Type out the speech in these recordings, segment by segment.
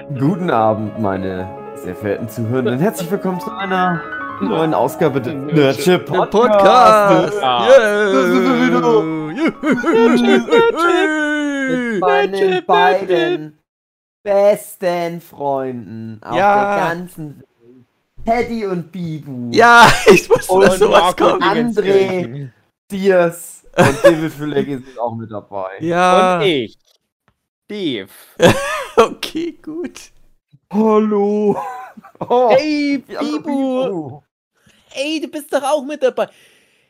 Guten Abend, meine sehr verehrten Zuhörenden. Herzlich willkommen zu einer neuen Ausgabe des Nerdship Podcast. Podcast. Ah. Sind wir Mit meinen beiden besten Freunden auf Ja. der ganzen Welt. Teddy und Bibu. Ja, ich wusste, Und dass sowas kommt. André, Diaz und David Füllecki sind auch mit dabei. Ja, Und ich. Steve. okay, gut. Hallo. Oh, Hey, Bibu. Hey, du bist doch auch mit dabei.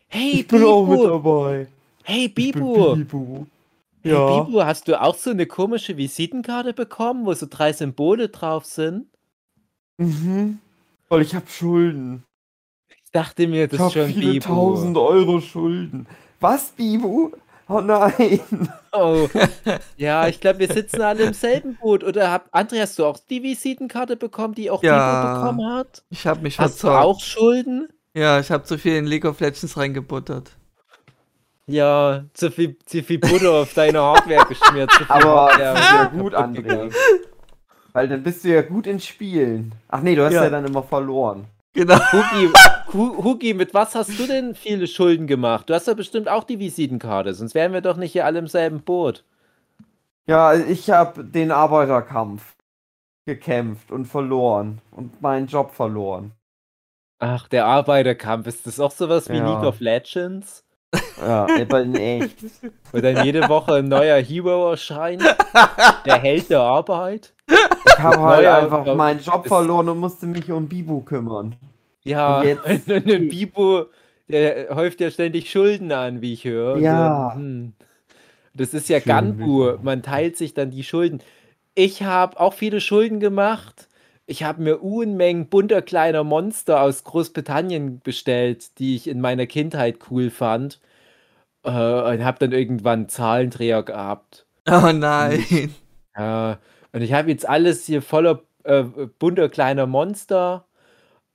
Hey, Ich bin auch mit Bibu. dabei. Hey, Ich bin Bibu. Bibu. Hey, Ja. Bibu, hast du auch so eine komische Visitenkarte bekommen, wo so drei Symbole drauf sind? Mhm. Weil ich habe Schulden. Ich dachte mir, Ich das habe ist schon viele Bibu. tausend Euro Schulden. Was, Bibu? Oh nein. Oh. Ja, ich glaube, wir sitzen alle im selben Boot. Oder hab, André, hast du auch die Visitenkarte bekommen, die auch Ja. Bibu bekommen hat? Ich habe mich Hast du verzockt. auch Schulden? Ja, ich habe zu viel in League of Legends reingebuttert. Ja, zu viel, zu viel Butter auf deine Hardware geschmiert. Zu viel Aber das Hardware ist ja gut, André. Weil dann bist du ja gut in Spielen. Ach nee, du hast ja, Ja. dann immer verloren. Genau. Hugi, Hu- Hugi, mit was hast du denn viele Schulden gemacht? Du hast ja bestimmt auch die Visitenkarte, sonst wären wir doch nicht hier alle im selben Boot. Ja, ich habe den Arbeiterkampf gekämpft und verloren. Und meinen Job verloren. Ach, der Arbeiterkampf, ist das auch sowas wie Ja. League of Legends? Ja, aber in echt. Wo dann jede Woche ein neuer Hero erscheint? Der Held der Arbeit? Ich habe halt Neuer- einfach meinen Job verloren und musste mich um Bibu kümmern. Ja, Und jetzt- und Bibo, der häuft ja ständig Schulden an, wie ich höre. Und Ja. hm. Das ist ja Ganbu, man teilt sich dann die Schulden. Ich habe auch viele Schulden gemacht. Ich habe mir Unmengen bunter kleiner Monster aus Großbritannien bestellt, die ich in meiner Kindheit cool fand. Äh, und habe dann irgendwann einen Zahlendreher gehabt. Oh nein. Und ich habe jetzt alles hier voller äh, bunter kleiner Monster,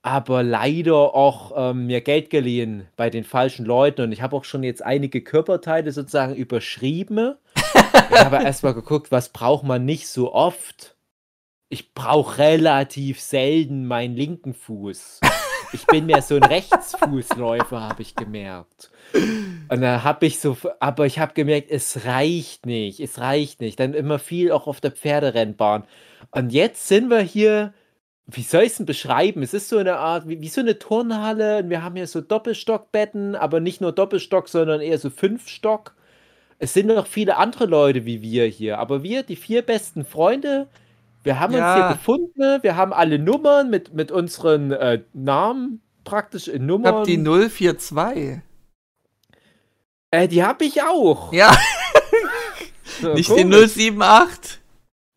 aber leider auch ähm, mir Geld geliehen bei den falschen Leuten. Und ich habe auch schon jetzt einige Körperteile sozusagen überschrieben. ich habe erstmal geguckt, was braucht man nicht so oft. Ich brauche relativ selten meinen linken Fuß. Ich bin mehr so ein Rechtsfußläufer, habe ich gemerkt. Und da habe ich so, aber ich habe gemerkt, es reicht nicht, es reicht nicht. Dann immer viel auch auf der Pferderennbahn. Und jetzt sind wir hier, wie soll ich es denn beschreiben? Es ist so eine Art, wie, wie so eine Turnhalle. Und wir haben hier so Doppelstockbetten, aber nicht nur Doppelstock, sondern eher so Fünfstock. Es sind noch viele andere Leute wie wir hier. Aber wir, die vier besten Freunde, wir haben uns Ja. hier gefunden. Wir haben alle Nummern mit, mit unseren äh, Namen praktisch in Ich Nummern. hab die 042. äh, die habe ich auch. Ja, So, nicht die komisch. 078.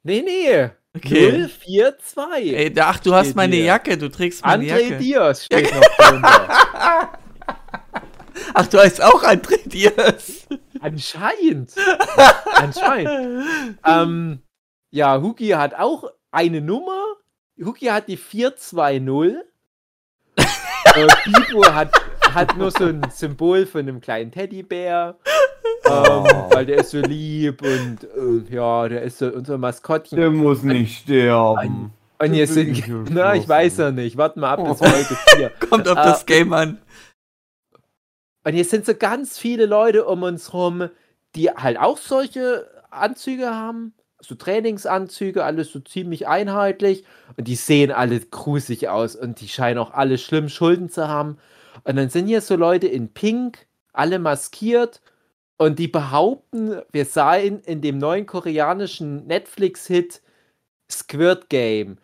Nee, nee. Okay. 042. Ey, ach, du hast meine hier. Jacke, du trägst meine André Jacke. Diaz steht noch drunter. Ach, du heißt auch André Diaz. Anscheinend. Anscheinend. Ähm, ja, Huki hat auch eine Nummer. Huki hat die 420. äh, Bibo hat, hat nur so ein Symbol von einem kleinen Teddybär. Ähm, Oh. Weil der ist so lieb und äh, ja, der ist so unser Maskottchen. Der muss nicht sterben. Und hier Das will sind, na, ich weiß ja nicht. Warten mal ab, bis Oh. heute vier. Kommt auf Äh, das Game an. Und hier sind so ganz viele Leute um uns rum, die halt auch solche Anzüge haben. So Trainingsanzüge, alles so ziemlich einheitlich. Und die sehen alle gruselig aus und die scheinen auch alle schlimm Schulden zu haben. Und dann sind hier so Leute in Pink, alle maskiert. Und die behaupten, wir seien in dem neuen koreanischen Netflix-Hit Squirt Game.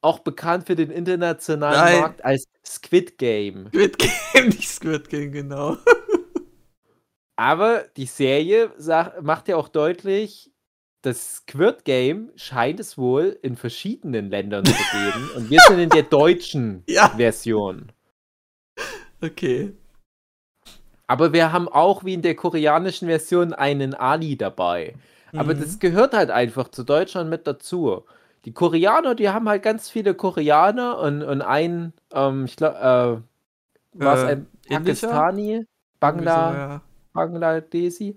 Auch bekannt für den internationalen Nein. Markt als Squid Game. Squid Game, nicht Squid Game, genau. Aber die Serie sag, macht ja auch deutlich, das Squirt Game scheint es wohl in verschiedenen Ländern zu geben. Und wir sind in der deutschen Ja, Version. okay. Aber wir haben auch wie in der koreanischen Version einen Ali dabei. Aber Mhm. das gehört halt einfach zu Deutschland mit dazu. Die Koreaner, die haben halt ganz viele Koreaner und, und ein, ähm, ich glaube, äh, war es Äh, ein? Pakistani, Bangla, so, ja. Bangladesi.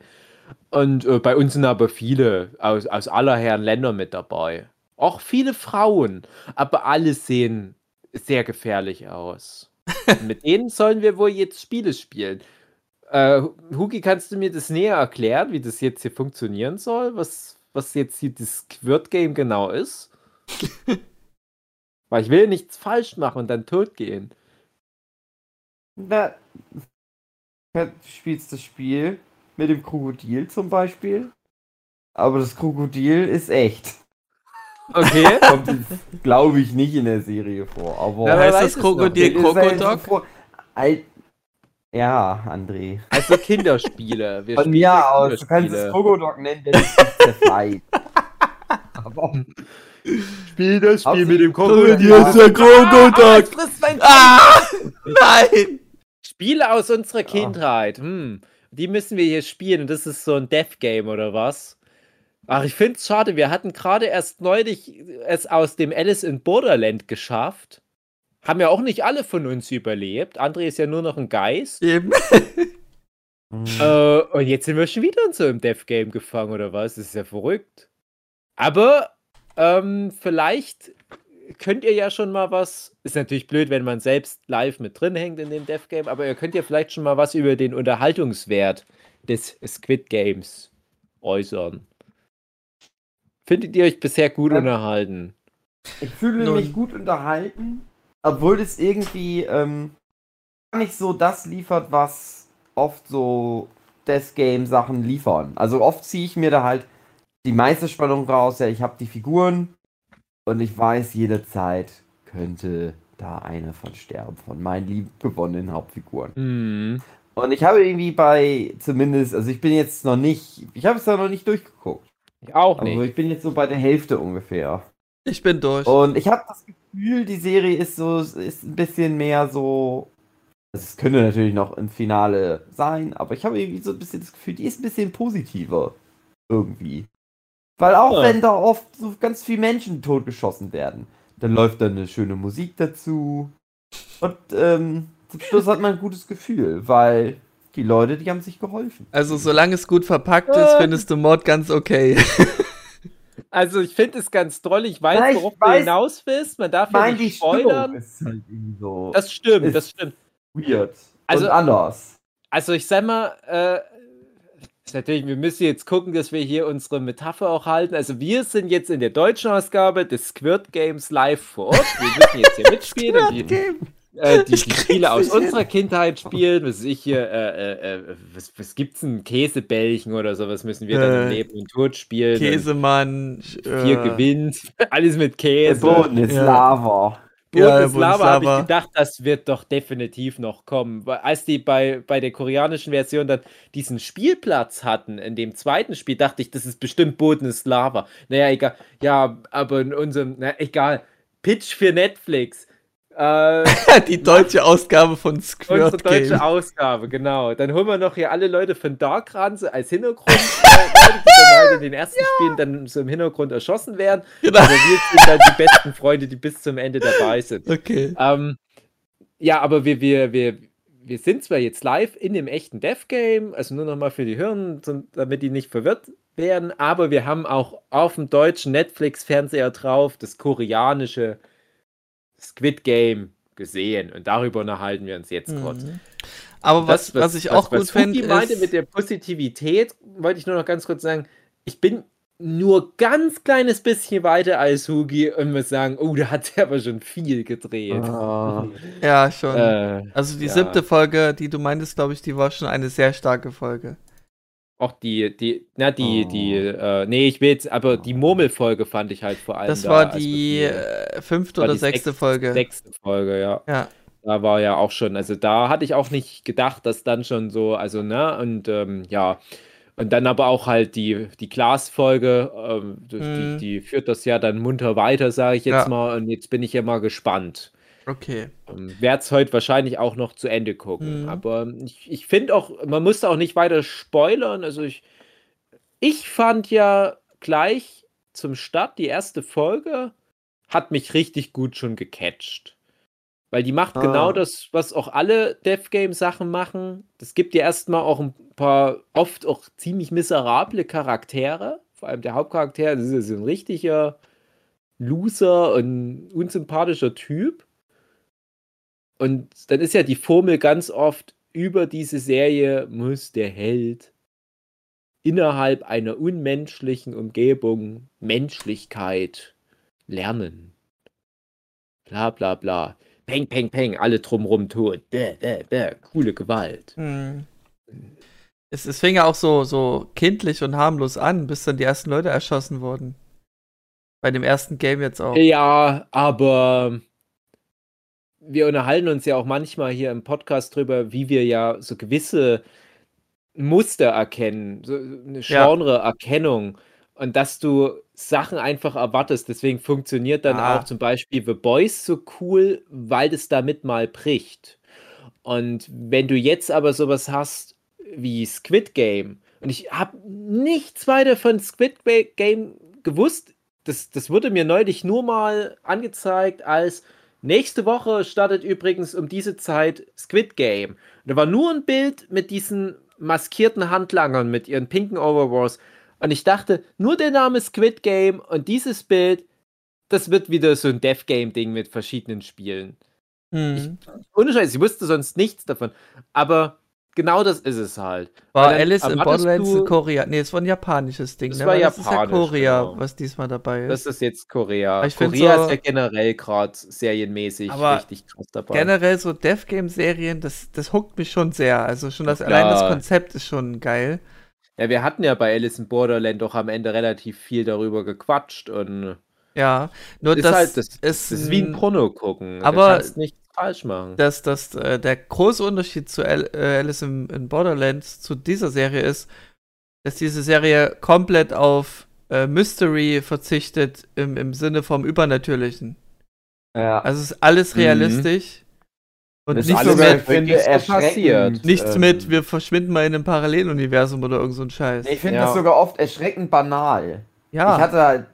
Und äh, bei uns sind aber viele aus, aus aller Herren Länder mit dabei. Auch viele Frauen, aber alle sehen sehr gefährlich aus. mit denen sollen wir wohl jetzt Spiele spielen. Äh, Hugi, kannst du mir das näher erklären, wie das jetzt hier funktionieren soll? Was, was jetzt hier das Squirt-Game genau ist? Weil ich will nichts falsch machen und dann tot gehen. Na, du spielst das Spiel mit dem Krokodil zum Beispiel. Aber das Krokodil ist echt. Okay. Kommt glaube ich, nicht in der Serie vor. Aber Ja, wer heißt das Krokodil Krokodok? Ja, André. Also Kinderspiele. Wir Von mir aus. Du kannst es. Krokodok nennen, denn es ist zerfleit. Aber Spiel das Spiel mit dem Krokodil. Hier ist der Krokodok. frisst mein Ah! Nein! Spiele aus unserer Kindheit. Hm. Die müssen wir hier spielen. Und das ist so ein Death Game oder was? Ach, ich finde es schade. Wir hatten gerade erst neulich es aus dem Alice in Borderland geschafft. Haben ja auch nicht alle von uns überlebt. André ist ja nur noch ein Geist. Eben. Äh, und jetzt sind wir schon wieder in so einem Death Game gefangen, oder was? Das ist ja verrückt. Aber ähm, vielleicht könnt ihr ja schon mal was. Ist natürlich blöd, wenn man selbst live mit drin hängt in dem Death Game, aber ihr könnt ja vielleicht schon mal was über den Unterhaltungswert des Squid Games äußern. Findet ihr euch bisher gut Ja. unterhalten? Ich fühle Nun. mich gut unterhalten, obwohl es irgendwie ähm, gar nicht so das liefert, was oft so Death Game Sachen liefern. Also oft ziehe ich mir da halt die meiste Spannung raus. Ja, ich habe die Figuren und ich weiß, jede Zeit könnte da eine von sterben, von meinen liebgewonnenen Hauptfiguren. Hm. Und ich habe irgendwie bei, zumindest, also ich bin jetzt noch nicht, ich habe es da noch nicht durchgeguckt. Ich auch Also nicht. ich bin jetzt so bei der Hälfte ungefähr. Ich bin durch. Und ich habe das Gefühl, die Serie ist so, ist ein bisschen mehr so. also Es könnte natürlich noch im Finale sein, aber ich habe irgendwie so ein bisschen das Gefühl, die ist ein bisschen positiver. Irgendwie. Weil auch Ja. wenn da oft so ganz viele Menschen totgeschossen werden, dann läuft da eine schöne Musik dazu. Und ähm, zum Schluss hat man ein gutes Gefühl, weil die Leute, die haben sich geholfen. Also, solange es gut verpackt ist, findest du Mord ganz okay. Also ich finde es ganz toll. Ich weiß, Ja, ich worauf du weiß- hinaus willst. Man darf Ich ja nicht spoilern. ist halt irgendwie so Das stimmt, ist- das stimmt. weird. Also- und anders. Also ich sag mal, äh, natürlich, wir müssen jetzt gucken, dass wir hier unsere Metapher auch halten. Also wir sind jetzt in der deutschen Ausgabe des Squirt Games live vor Ort. Wir müssen jetzt hier mitspielen und die, äh, die, die Spiele aus hin. unserer Kindheit spielen. Was ich hier, äh, äh, äh, was, was gibt's denn? Käsebällchen oder sowas müssen wir dann im Äh, Leben und Tod spielen. Käsemann. Vier äh, gewinnt. Alles mit Der Käse. Boden ist Ja. Lava. Ja, Bundeslava habe ich gedacht, das wird doch definitiv noch kommen. Als die bei, bei der koreanischen Version dann diesen Spielplatz hatten, in dem zweiten Spiel, dachte ich, das ist bestimmt Bodenslava. Naja, egal. Ja, aber in unserem, na egal. Pitch für Netflix. Äh, Die deutsche Ausgabe von unsere Squirt deutsche Game. Ausgabe, genau. Dann holen wir noch hier alle Leute von Darkranse als Hintergrund. dann halt in den ersten Spielen dann so im Hintergrund erschossen werden. Genau. Aber wir sind dann die besten Freunde, die bis zum Ende dabei sind. Okay. Ähm, ja, aber wir, wir, wir, wir sind zwar jetzt live in dem echten Death Game, also nur nochmal für die Hirn, damit die nicht verwirrt werden, aber wir haben auch auf dem deutschen Netflix-Fernseher drauf das koreanische Squid Game gesehen und darüber unterhalten wir uns jetzt kurz. Aber was, was, ich auch gut finde, Hugi meinte mit der Positivität, wollte ich nur noch ganz kurz sagen, ich bin nur ganz kleines bisschen weiter als Hugi und muss sagen, oh, da hat er aber schon viel gedreht. Ah. Ja, schon. Äh, also die ja. siebte Folge, die du meintest, glaube ich, die war schon eine sehr starke Folge. auch die, die, na, die, Oh. die, äh, nee, ich will jetzt, aber die Murmelfolge fand ich halt vor allem. Das da, war als die äh, fünfte war oder sechste- Folge. sechste Folge, ja. Ja. Da war ja auch schon, also da hatte ich auch nicht gedacht, dass dann schon so, also, ne, und ähm, ja. Und dann aber auch halt die, die Glas-Folge, ähm, Mhm. die, die führt das ja dann munter weiter, sage ich jetzt Ja. mal. Und jetzt bin ich ja mal gespannt. Okay. Ähm, Werde es heute wahrscheinlich auch noch zu Ende gucken. Mhm. Aber ich, ich finde auch, man muss da auch nicht weiter spoilern. Also ich, ich fand ja gleich zum Start die erste Folge hat mich richtig gut schon gecatcht. Weil die macht Ah. genau das, was auch alle Death Game Sachen machen. Das gibt dir erstmal auch ein paar oft auch ziemlich miserable Charaktere. Vor allem der Hauptcharakter, das ist ein richtiger Loser und unsympathischer Typ. Und dann ist ja die Formel ganz oft, über diese Serie muss der Held innerhalb einer unmenschlichen Umgebung Menschlichkeit lernen. Bla bla bla. Peng, peng, peng, alle drumrum tot. Bäh, bäh, bäh. Coole Gewalt. Hm. Es, es fing ja auch so, so kindlich und harmlos an, bis dann die ersten Leute erschossen wurden. Bei dem ersten Game jetzt auch. Ja, aber wir unterhalten uns ja auch manchmal hier im Podcast drüber, wie wir ja so gewisse Muster erkennen, so eine Genre-Erkennung und dass du Sachen einfach erwartest. Deswegen funktioniert dann Ah. auch zum Beispiel The Boys so cool, weil das damit mal bricht. Und wenn du jetzt aber sowas hast wie Squid Game, und ich habe nichts weiter von Squid Game gewusst, das, das wurde mir neulich nur mal angezeigt als nächste Woche startet übrigens um diese Zeit Squid Game. Und da war nur ein Bild mit diesen maskierten Handlangern mit ihren pinken Overalls. Und ich dachte, nur der Name Squid Game und dieses Bild, das wird wieder so ein Death Game Ding mit verschiedenen Spielen. Hm. Ohne Scheiß, ich wusste sonst nichts davon. Aber genau das ist es halt. War Alice in Borderlands in Korea? Nee, es war ein japanisches Ding. Das ne? war Weil Das ist ja japanisch, Korea, genau. was diesmal dabei ist. Das ist jetzt Korea. Aber ich Korea so- ist ja generell gerade serienmäßig richtig krass dabei. Generell so Death Game Serien, das, das huckt mich schon sehr. Also schon das Ja. allein das Konzept ist schon geil. Ja, wir hatten ja bei Alice in Borderland doch am Ende relativ viel darüber gequatscht und Ja, nur ist das, halt, das, ist, das ist wie ein Porno gucken. aber- du kannst nichts falsch machen. dass das äh, der große Unterschied zu Al äh, Alice in, in Borderlands zu dieser Serie ist, dass diese Serie komplett auf äh, Mystery verzichtet im, im Sinne vom Übernatürlichen. Ja. Also es ist alles Mhm. Und Das nicht alles so sogar, mit, ich finde, erschreckend, passiert. nichts ähm, mit, wir verschwinden mal in einem Paralleluniversum oder irgend so ein Scheiß. Ich finde Ja. das sogar oft erschreckend banal. ja, Ich hatte halt,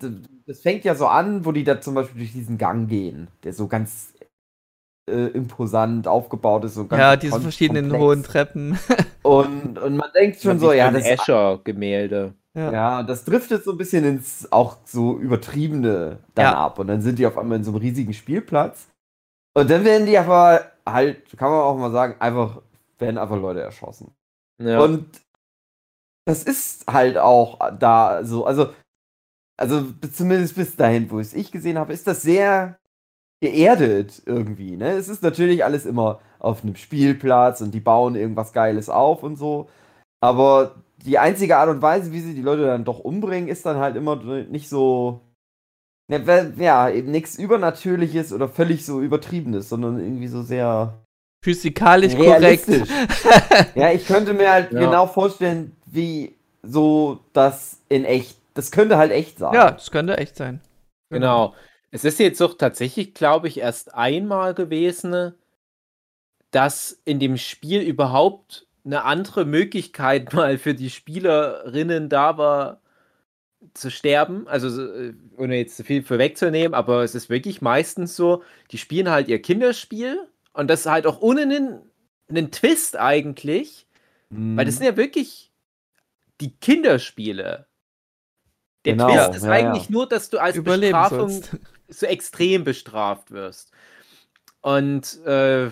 das fängt ja so an, wo die da zum Beispiel durch diesen Gang gehen, der so ganz äh, imposant aufgebaut ist. So ganz ja, diese verschiedenen komplex. hohen Treppen. Und, und man denkt schon so, ja, ein das, Escher-Gemälde. ja. ja, das driftet so ein bisschen ins auch so übertriebene dann Ja. ab. Und dann sind die auf einmal in so einem riesigen Spielplatz. Und dann werden die aber halt, kann man auch mal sagen, einfach, werden einfach Leute erschossen. Ja. Und das ist halt auch da so, also, also zumindest bis dahin, wo es ich gesehen habe, ist das sehr geerdet irgendwie. Ne? Es ist natürlich alles immer auf einem Spielplatz und die bauen irgendwas Geiles auf und so. Aber die einzige Art und Weise, wie sie die Leute dann doch umbringen, ist dann halt immer nicht so. Ja, weil- ja eben nichts Übernatürliches oder völlig so Übertriebenes, sondern irgendwie so sehr Physikalisch korrekt. Ja, ich könnte mir halt Ja. genau vorstellen, wie so das in echt. Das könnte halt echt sein. ja, das könnte echt sein. Genau. Es ist jetzt doch tatsächlich, glaube ich, erst einmal gewesen, dass in dem Spiel überhaupt eine andere Möglichkeit mal für die Spielerinnen da war, zu sterben. Also, so, äh, ohne jetzt zu viel vorwegzunehmen, aber es ist wirklich meistens so, die spielen halt ihr Kinderspiel und das halt auch ohne einen, einen Twist eigentlich. Mhm. Weil das sind ja wirklich die Kinderspiele. Der Genau, Twist ist ja, eigentlich ja. nur, dass du als Überleben Bestrafung sollst. so extrem bestraft wirst. Und äh,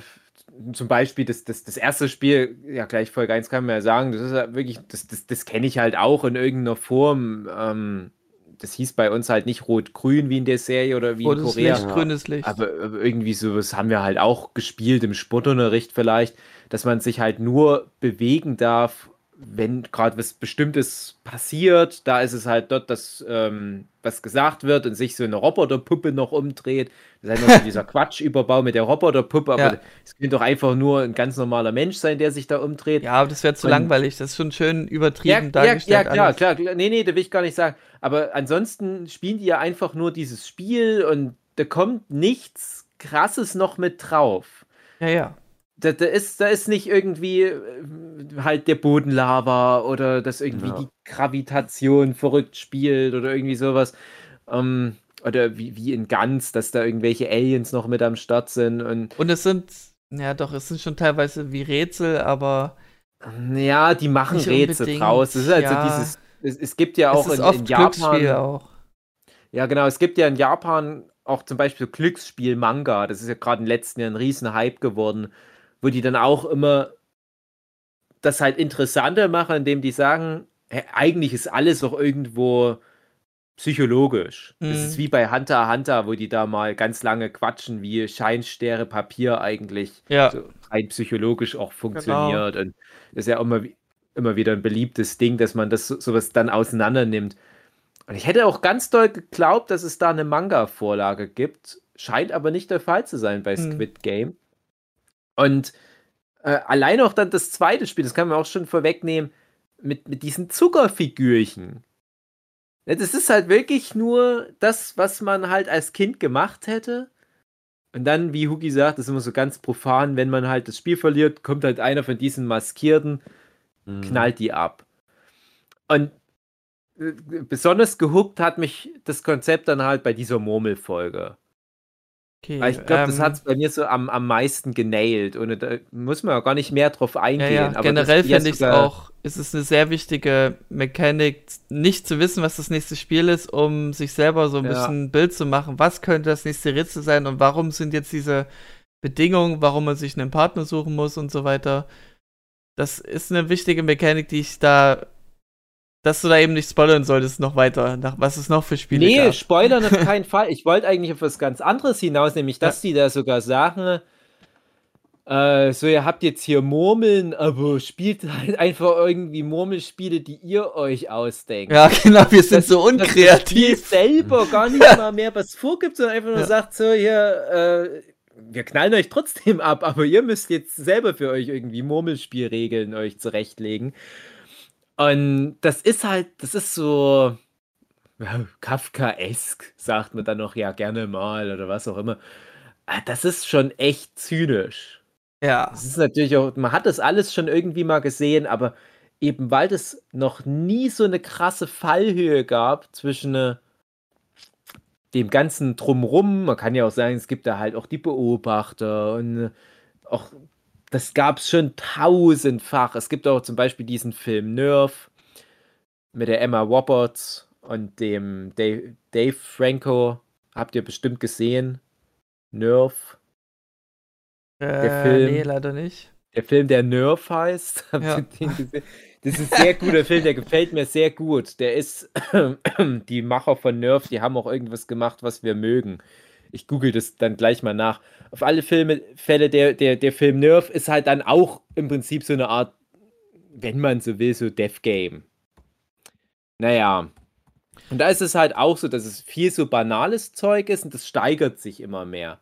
zum Beispiel das, das, das erste Spiel, ja gleich Folge 1 kann man ja sagen, das ist ja wirklich, das, das, das kenne ich halt auch in irgendeiner Form. Ähm, das hieß bei uns halt nicht rot-grün wie in der Serie oder wie in Rotes Korea. Licht, grünes Licht. Aber aber irgendwie sowas haben wir halt auch gespielt im Sportunterricht vielleicht, dass man sich halt nur bewegen darf, wenn gerade was Bestimmtes passiert. Da ist es halt dort, dass ähm, was gesagt wird und sich so eine Roboterpuppe noch umdreht. Das ist halt noch so dieser Quatschüberbau mit der Roboterpuppe, aber Ja. es könnte doch einfach nur ein ganz normaler Mensch sein, der sich da umdreht. ja, aber das wäre zu Und- langweilig. Das ist schon schön Ja, übertrieben ja, dargestellt. ja, klar, alles. klar, klar. Nee, nee, da will ich gar nicht sagen. Aber ansonsten spielen die ja einfach nur dieses Spiel und da kommt nichts Krasses noch mit drauf. Ja, ja. Da, da, ist, da ist nicht irgendwie äh, halt der Boden Lava oder dass irgendwie Ja. die Gravitation verrückt spielt oder irgendwie sowas. Ähm, oder wie, wie in Ganz, dass da irgendwelche Aliens noch mit am Start sind und Und es sind, ja doch, es sind schon teilweise wie Rätsel, aber ja, die machen Rätsel unbedingt, draus. Das ist halt ja. dieses. Es, es gibt ja auch es ist in, oft in Japan. Auch. Ja, genau. Es gibt ja in Japan auch zum Beispiel Glücksspiel-Manga. Das ist ja gerade in den letzten Jahren ein riesen Hype geworden, wo die dann auch immer das halt interessanter machen, indem die sagen, hä, eigentlich ist alles auch irgendwo psychologisch. Das ist Mhm. wie bei Hunter Hunter, wo die da mal ganz lange quatschen, wie Scheinstäre Papier eigentlich Ja, so rein psychologisch auch funktioniert. Und das ist ja immer, immer wieder ein beliebtes Ding, dass man das so, sowas dann auseinander nimmt. Und ich hätte auch ganz doll geglaubt, dass es da eine Manga-Vorlage gibt. Scheint aber nicht der Fall zu sein bei Hm. Squid Game. Und äh, allein auch dann das zweite Spiel, das kann man auch schon vorwegnehmen, mit, mit diesen Zuckerfigürchen. Ja, das ist halt wirklich nur das, was man halt als Kind gemacht hätte. Und dann, wie Hugi sagt, das ist immer so ganz profan, wenn man halt das Spiel verliert, kommt halt einer von diesen Maskierten, Mhm. knallt die ab. Und äh, besonders gehuckt hat mich das Konzept dann halt bei dieser Murmelfolge. Okay. Ich glaube, das ähm, hat es bei mir so am, am meisten genailt. Und da muss man ja gar nicht mehr drauf Ja, eingehen. ja, aber generell ja finde ich es auch, ist es eine sehr wichtige Mechanik, nicht zu wissen, was das nächste Spiel ist, um sich selber so ein Ja. bisschen ein Bild zu machen, was könnte das nächste Rätsel sein und warum sind jetzt diese Bedingungen, warum man sich einen Partner suchen muss und so weiter. Das ist eine wichtige Mechanik, die ich da, dass du da eben nicht spoilern solltest noch weiter, nach was es noch für Spiele Nee, gab. spoilern auf keinen Fall. Ich wollte eigentlich auf was ganz anderes hinaus, nämlich, dass die da sogar sagen, äh, so, ihr habt jetzt hier Murmeln, aber spielt halt einfach irgendwie Murmelspiele, die ihr euch ausdenkt. Ja, genau, wir sind Das- so Dass das Spiel unkreativ. selber gar nicht mal mehr was vorgibt, sondern einfach nur Ja. sagt so, hier, äh, wir knallen euch trotzdem ab, aber ihr müsst jetzt selber für euch irgendwie Murmelspielregeln euch zurechtlegen. Und das ist halt, das ist so ja, Kafkaesk, sagt man dann noch ja gerne mal oder was auch immer. Ah, Das ist schon echt zynisch. Ja, Es ist natürlich auch, man hat das alles schon irgendwie mal gesehen, aber eben weil es noch nie so eine krasse Fallhöhe gab zwischen äh, dem ganzen Drumrum, man kann ja auch sagen, es gibt da halt auch die Beobachter und äh, auch, das gab es schon tausendfach. Es gibt auch zum Beispiel diesen Film Nerf mit der Emma Roberts und dem Dave, Dave Franco. Habt ihr bestimmt gesehen. Nerf. äh, Film. nee, leider nicht. Der Film, der Nerf heißt. Habt Ja. ihr den gesehen? Das ist ein sehr guter Film, der gefällt mir sehr gut. Der ist, die Macher von Nerf, die haben auch irgendwas gemacht, was wir mögen. Ich google das dann gleich mal nach. Auf alle Filme, Fälle, der, der, der Film Nerf ist halt dann auch im Prinzip so eine Art, wenn man so will, so Death Game. Naja. Und da ist es halt auch so, dass es viel so banales Zeug ist und das steigert sich immer mehr.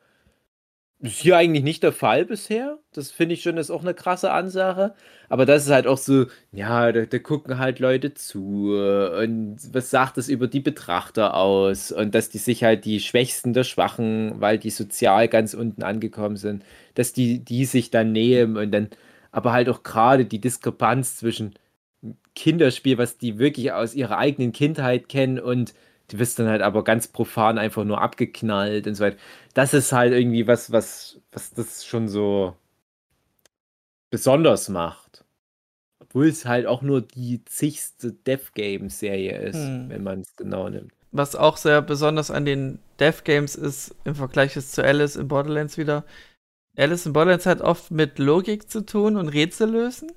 Ist hier eigentlich nicht der Fall bisher. Das finde ich schon, ist auch eine krasse Ansage. Aber das ist halt auch so, ja, da, da gucken halt Leute zu äh, und was sagt das über die Betrachter aus und dass die sich halt die Schwächsten der Schwachen, weil die sozial ganz unten angekommen sind, dass die, die sich dann nehmen und dann aber halt auch gerade die Diskrepanz zwischen Kinderspiel, was die wirklich aus ihrer eigenen Kindheit kennen und du wirst dann halt aber ganz profan einfach nur abgeknallt und so weiter. Das ist halt irgendwie was, was, was das schon so besonders macht. Obwohl es halt auch nur die zigste Death Game Serie ist, Hm. wenn man es genau nimmt. was auch sehr besonders an den Death Games ist, im Vergleich jetzt zu Alice in Borderlands wieder. Alice in Borderlands hat oft mit Logik zu tun und Rätsel lösen.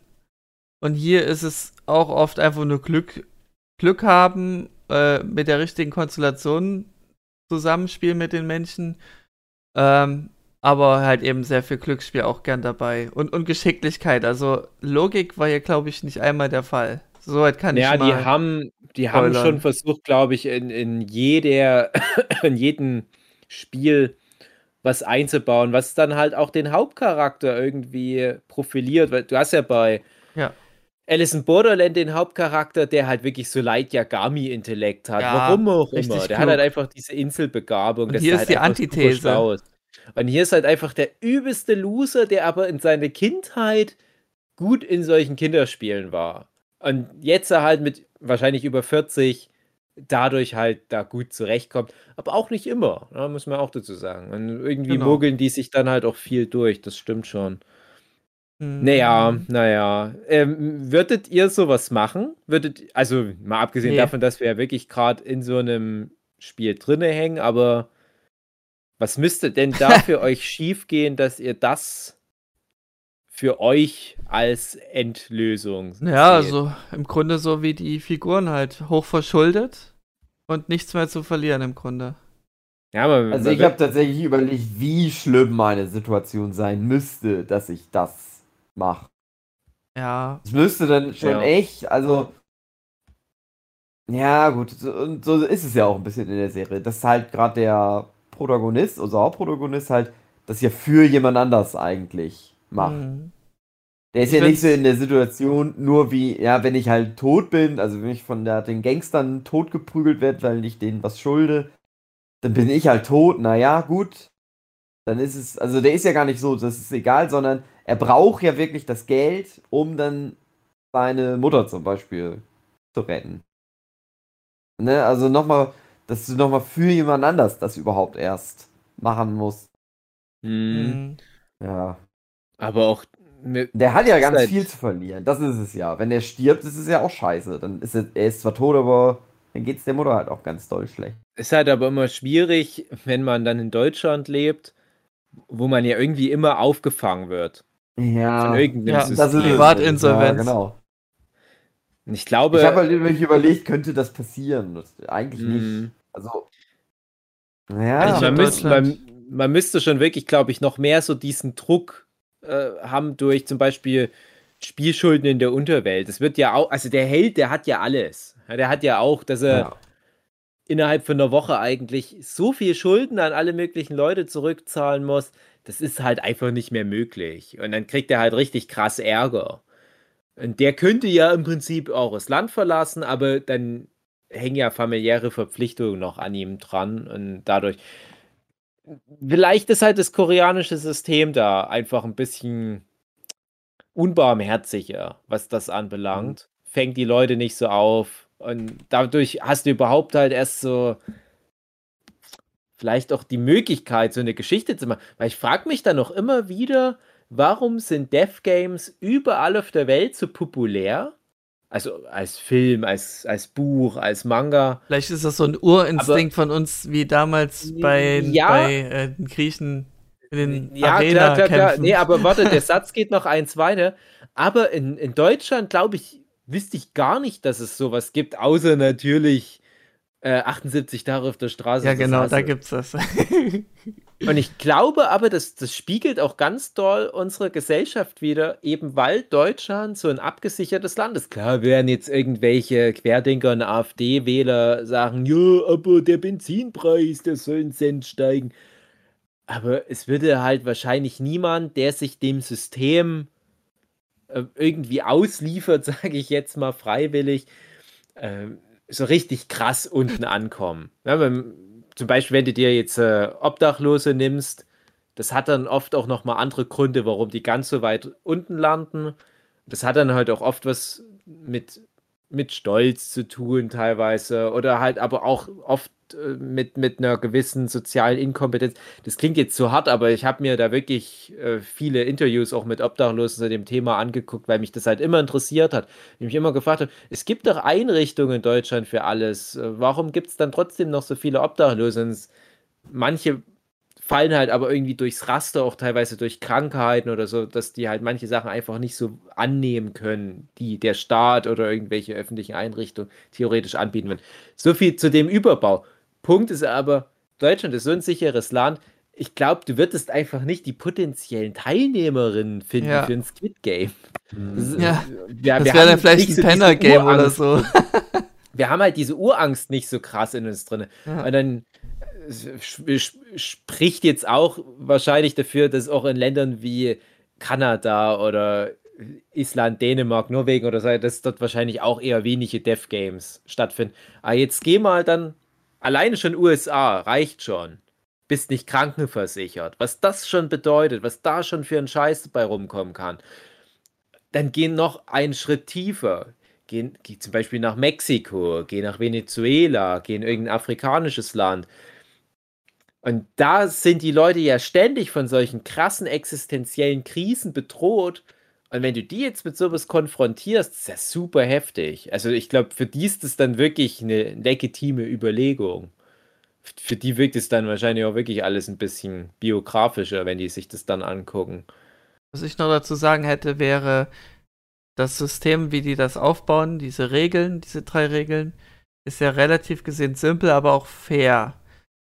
Und hier ist es auch oft einfach nur Glück, Glück haben, äh, mit der richtigen Konstellation zusammenspielen mit den Menschen. Ähm, aber halt eben sehr viel Glücksspiel auch gern dabei. Und, und Geschicklichkeit. Also Logik war hier, glaube ich, nicht einmal der Fall. Soweit kann Ja, ich die mal. haben, die haben spoilern. schon versucht, glaube ich, in, in jeder, in jedem Spiel was einzubauen, was dann halt auch den Hauptcharakter irgendwie profiliert. Weil du hast ja bei Ja. Alice in Borderland den Hauptcharakter, der halt wirklich so Light Yagami-Intellekt hat. Ja, Warum auch immer. Der hat klug. halt einfach diese Inselbegabung. Und hier ist die halt super Antithese. Und hier ist halt einfach der übelste Loser, der aber in seiner Kindheit gut in solchen Kinderspielen war. Und jetzt er halt mit wahrscheinlich über 40 dadurch halt da gut zurechtkommt. Aber auch nicht immer, ne, muss man auch dazu sagen. Und irgendwie Genau. mogeln die sich dann halt auch viel durch, das stimmt schon. Hm. Naja, naja. Ähm, würdet ihr sowas machen? Würdet, also mal abgesehen Nee. davon, dass wir ja wirklich gerade in so einem Spiel drinne hängen, aber was müsste denn da für euch schiefgehen, dass ihr das für euch als Endlösung Ja, seht? also im Grunde so wie die Figuren halt hoch verschuldet und nichts mehr zu verlieren im Grunde. Ja, man, Also ich habe tatsächlich überlegt, wie schlimm meine Situation sein müsste, dass ich das mache. Ja, Es müsste dann schon Ja. echt, also. Ja, gut, so, und so ist es ja auch ein bisschen in der Serie. Dass halt gerade der Protagonist, unser Hauptprotagonist, halt das ja für jemand anders eigentlich macht. mhm. Der ist Ich ja nicht so in der Situation, nur wie, ja, wenn ich halt tot bin, also wenn ich von der, den Gangstern totgeprügelt werde, weil ich denen was schulde, dann bin ich halt tot, naja, gut. Dann ist es, also der ist ja gar nicht so, das ist egal, sondern er braucht ja wirklich das Geld, um dann seine Mutter zum Beispiel zu retten. Ne, also nochmal, dass du nochmal für jemand anders das überhaupt erst machen musst. Hm, Mhm. Ja. aber auch ne, Der hat ja ganz halt- viel zu verlieren. Das ist es ja. Wenn er stirbt, ist es ja auch scheiße. Dann ist er, er ist zwar tot, aber dann geht es der Mutter halt auch ganz doll schlecht. ist halt aber immer schwierig, wenn man dann in Deutschland lebt, wo man ja irgendwie immer aufgefangen wird Ja. von irgendeinem Ja, System. das ist es. Privatinsolvenz. Ja, genau. Und ich glaube, Ich habe halt überlegt, könnte das passieren? Das, eigentlich nicht. Mhm. Also. Ja. Also man, müsste, man, man müsste schon wirklich, glaube ich, noch mehr so diesen Druck äh, haben durch zum Beispiel Spielschulden in der Unterwelt. Das wird ja auch, also der Held, der hat ja alles. Ja, der hat ja auch, dass er ja. Innerhalb von einer Woche eigentlich so viel Schulden an alle möglichen Leute zurückzahlen muss. Das ist halt einfach nicht mehr möglich. Und dann kriegt er halt richtig krass Ärger. Und der könnte ja im Prinzip auch das Land verlassen, aber dann hängen ja familiäre Verpflichtungen noch an ihm dran und dadurch. Vielleicht ist halt das koreanische System da einfach ein bisschen unbarmherziger, was das anbelangt. Fängt die Leute nicht so auf und dadurch hast du überhaupt halt erst so vielleicht auch die Möglichkeit, so eine Geschichte zu machen. Weil ich frage mich dann noch immer wieder, warum sind Death Games überall auf der Welt so populär? Also als Film, als, als Buch, als Manga. Vielleicht ist das so ein Urinstinkt von uns, wie damals bei, Ja. bei äh, den Griechen in den Ja, Arena klar, klar, klar. Nee, aber warte, der Satz geht noch eins weiter. Aber in, in Deutschland, glaube ich, wüsste ich gar nicht, dass es sowas gibt, außer natürlich äh, 78 Tage auf der Straße. ja, das genau, da gibt's das. Und ich glaube aber, dass das spiegelt auch ganz doll unsere Gesellschaft wieder, eben weil Deutschland so ein abgesichertes Land ist. Klar werden jetzt irgendwelche Querdenker und AfD-Wähler sagen, ja, aber der Benzinpreis, der soll einen Cent steigen. Aber es würde halt wahrscheinlich niemand, der sich dem System äh, irgendwie ausliefert, sage ich jetzt mal freiwillig, ähm, so richtig krass unten ankommen. Ja, wenn, zum Beispiel, wenn du dir jetzt äh, Obdachlose nimmst, das hat dann oft auch nochmal andere Gründe, warum die ganz so weit unten landen. Das hat dann halt auch oft was mit, mit Stolz zu tun, teilweise. Oder halt aber auch oft äh, mit, mit einer gewissen sozialen Inkompetenz. Das klingt jetzt zu hart, aber ich habe mir da wirklich äh, viele Interviews auch mit Obdachlosen zu dem Thema angeguckt, weil mich das halt immer interessiert hat. Ich mich immer gefragt habe, es gibt doch Einrichtungen in Deutschland für alles. Äh, Warum gibt es dann trotzdem noch so viele Obdachlose? Manche fallen halt aber irgendwie durchs Raster, auch teilweise durch Krankheiten oder so, dass die halt manche Sachen einfach nicht so annehmen können, die der Staat oder irgendwelche öffentlichen Einrichtungen theoretisch anbieten würden. So viel zu dem Überbau. Punkt ist aber, Deutschland ist so ein sicheres Land. Ich glaube, du würdest einfach nicht die potenziellen Teilnehmerinnen finden Ja. für ein Squid Game. Das ist- Ja, wir, das wäre haben dann vielleicht ein so Penner-Game oder so. Wir haben halt diese Urangst nicht so krass in uns drin. Ja. Und dann äh, spricht jetzt auch wahrscheinlich dafür, dass auch in Ländern wie Kanada oder Island, Dänemark, Norwegen oder so, dass dort wahrscheinlich auch eher wenige Death Games stattfinden. Aber jetzt geh mal dann, alleine schon USA, reicht schon. Bist nicht krankenversichert. Was das schon bedeutet, was da schon für ein Scheiß dabei rumkommen kann. Dann geh noch einen Schritt tiefer. Geh, geh zum Beispiel nach Mexiko, geh nach Venezuela, geh in irgendein afrikanisches Land. Und da sind die Leute ja ständig von solchen krassen existenziellen Krisen bedroht. Und wenn du die jetzt mit sowas konfrontierst, ist das super heftig. Also ich glaube, für die ist das dann wirklich eine legitime Überlegung. für die wirkt es dann wahrscheinlich auch wirklich alles ein bisschen biografischer, wenn die sich das dann angucken. Was ich noch dazu sagen hätte, wäre, das System, wie die das aufbauen, diese Regeln, diese drei Regeln, ist ja relativ gesehen simpel, aber auch fair.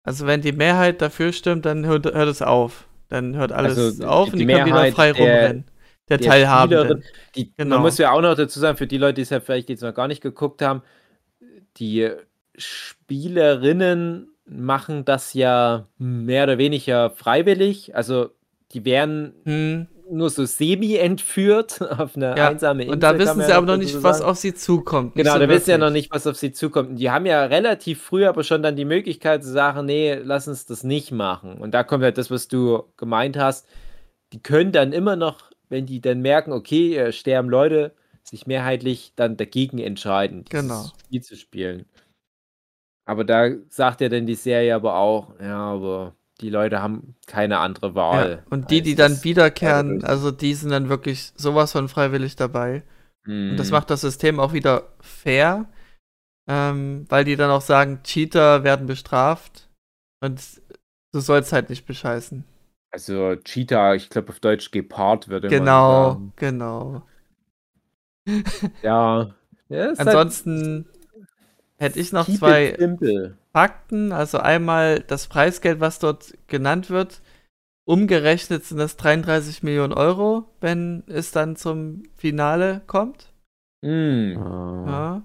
Also wenn die Mehrheit dafür stimmt, dann hört, hört es auf. Dann hört alles Also, auf die und die können wieder Mehrheit frei der- rumrennen. Der, der Teilhabenden. Die, Genau. Man muss ja auch noch dazu sagen, für die Leute, die es ja vielleicht jetzt noch gar nicht geguckt haben, die Spielerinnen machen das ja mehr oder weniger freiwillig. Also die werden Hm, nur so semi entführt auf eine Ja, einsame Insel. und da wissen sie ja aber noch nicht, was auf sie zukommt. Genau, so da wissen sie ja noch nicht, was auf sie zukommt. Und Die haben ja relativ früh aber schon dann die Möglichkeit zu sagen, nee, lass uns das nicht machen. Und da kommt halt das, was du gemeint hast. Die können dann immer noch, wenn die dann merken, okay, äh, sterben Leute, sich mehrheitlich dann dagegen entscheiden, dieses Genau. Spiel zu spielen. Aber da sagt ja dann die Serie aber auch, ja, aber die Leute haben keine andere Wahl. Ja. Und die, die dann wiederkehren, also die sind dann wirklich sowas von freiwillig dabei. Und das Mhm. macht das System auch wieder fair, ähm, weil die dann auch sagen, Cheater werden bestraft und du sollst halt nicht bescheißen. Also Cheetah, ich glaube auf Deutsch Gepard würde Genau, man sagen. genau. Ja. ja ist halt- Ansonsten hätte ich noch zwei simple. Fakten. Also einmal das Preisgeld, was dort genannt wird. Umgerechnet sind das 33 Millionen Euro, wenn es dann zum Finale kommt. Mm. Ja.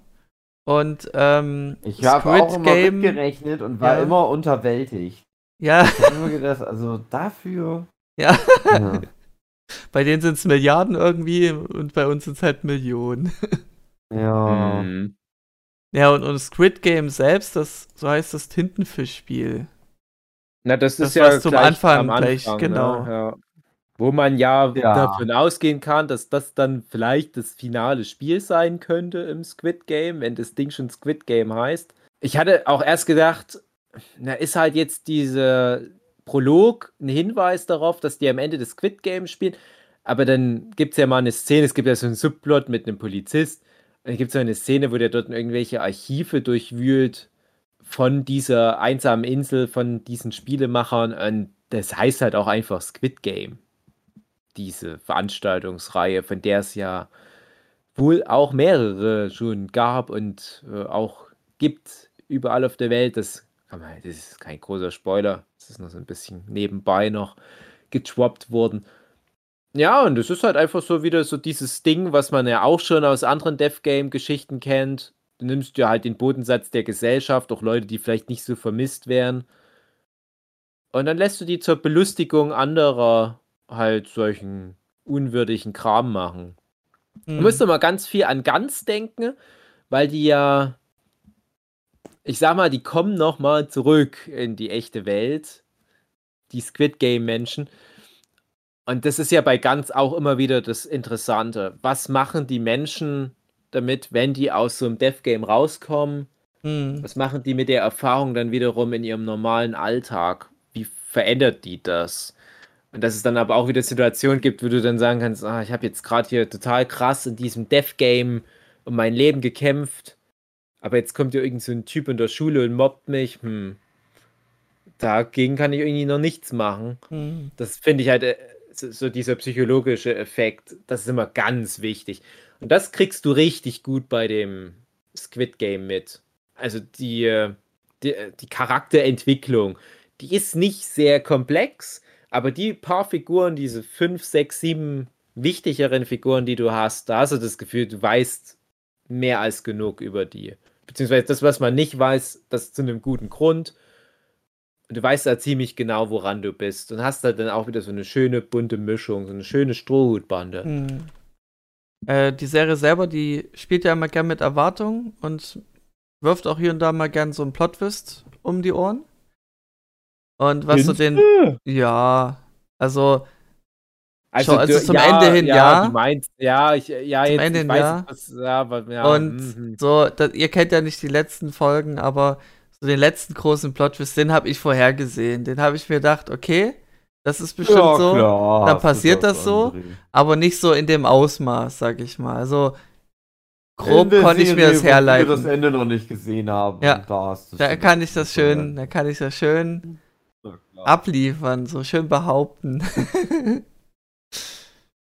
Und ähm, Ich habe auch immer mitgerechnet und war Ja. immer unterwältigt. ja, Ich habe immer gedacht, also dafür. ja, Ja. bei denen sind es Milliarden irgendwie und bei uns sind es halt Millionen. ja. Mm. Ja, und, und Squid Game selbst, das, so heißt das Tintenfischspiel. Na, das, Das ist ja zum Anfang, am gleich, Anfang, genau. Ne? Ja. Wo man ja, Ja. davon ausgehen kann, dass das dann vielleicht das finale Spiel sein könnte im Squid Game, wenn das Ding schon Squid Game heißt. Ich hatte auch erst gedacht, na, ist halt jetzt dieser Prolog ein Hinweis darauf, dass die am Ende des Squid Game spielen. Aber dann gibt es ja mal eine Szene, es gibt ja so einen Subplot mit einem Polizist. Dann gibt es so eine Szene, wo der dort irgendwelche Archive durchwühlt von dieser einsamen Insel, von diesen Spielemachern. Und das heißt halt auch einfach Squid Game. Diese Veranstaltungsreihe, von der es ja wohl auch mehrere schon gab und äh, auch gibt überall auf der Welt. Das, das ist kein großer Spoiler. Das ist nur so ein bisschen nebenbei noch getroppt worden. Ja, und es ist halt einfach so wieder so dieses Ding, was man ja auch schon aus anderen Death Game-Geschichten kennt. Du nimmst dir halt den Bodensatz der Gesellschaft, auch Leute, die vielleicht nicht so vermisst wären. Und dann lässt du die zur Belustigung anderer halt solchen unwürdigen Kram machen. Hm. Du musst doch mal ganz viel an Gans denken, weil die ja, ich sag mal, die kommen noch mal zurück in die echte Welt, die Squid Game Menschen. Und das ist ja bei Gans auch immer wieder das Interessante. Was machen die Menschen damit, wenn die aus so einem Death Game rauskommen? Hm. Was machen die mit der Erfahrung dann wiederum in ihrem normalen Alltag? Wie verändert die das? Und dass es dann aber auch wieder Situationen gibt, wo du dann sagen kannst, ah, ich habe jetzt gerade hier total krass in diesem Death Game um mein Leben gekämpft, aber jetzt kommt hier irgend so ein Typ in der Schule und mobbt mich. Hm. Dagegen kann ich irgendwie noch nichts machen. Hm. Das finde ich halt äh, so, dieser psychologische Effekt, das ist immer ganz wichtig. Und das kriegst du richtig gut bei dem Squid Game mit. Also die, äh, die, äh, die Charakterentwicklung, die ist nicht sehr komplex, aber die paar Figuren, diese fünf, sechs, sieben wichtigeren Figuren, die du hast, da hast du das Gefühl, du weißt mehr als genug über die. Beziehungsweise das, was man nicht weiß, das zu einem guten Grund. Und du weißt da ziemlich genau, woran du bist. Und hast da dann auch wieder so eine schöne bunte Mischung, so eine schöne Strohhutbande. Hm. Äh, die Serie selber, die spielt ja immer gern mit Erwartungen und wirft auch hier und da mal gern so einen Plot-Twist um die Ohren. Und was so den. Ja, also Schon, also du- zum Ende hin, ja. Du meinst, ja, ich, ja, jetzt, Ende hin, weiß, ja. Was, ja, aber, ja und mhm. so, da, ihr kennt ja nicht die letzten Folgen, aber so den letzten großen Plot-Twist, den habe ich vorhergesehen. Den habe ich mir gedacht, okay, das ist bestimmt so, klar, dann passiert das so. André. aber nicht so in dem Ausmaß, sag ich mal. Also grob konnte ich mir das wo wir herleiten. das Ende noch nicht gesehen haben. Ja. Da, Da schon kann ich das schön, da kann ich das schön ja. abliefern, so schön behaupten.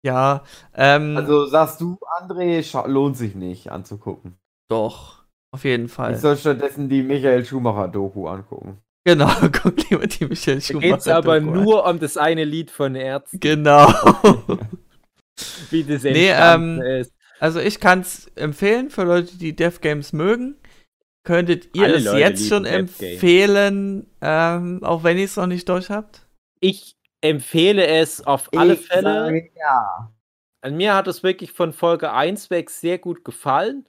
ja, ähm, Also sagst du, André, lohnt sich nicht anzugucken. doch, auf jeden Fall. Ich soll stattdessen die Michael Schumacher-Doku angucken. Genau, guck lieber die Michelle Da Schumacher. geht's aber Doku an. nur um das eine Lied von Ärzten, Genau. wie das Nee, ähm, ist. Also ich kann es empfehlen für Leute, die Death Games mögen. Könntet ihr Alle es Leute jetzt schon empfehlen, ähm, auch wenn ihr es noch nicht durch habt? Ich empfehle es auf alle Ich Fälle. sage ja. An mir hat es wirklich von Folge 1 weg sehr gut gefallen.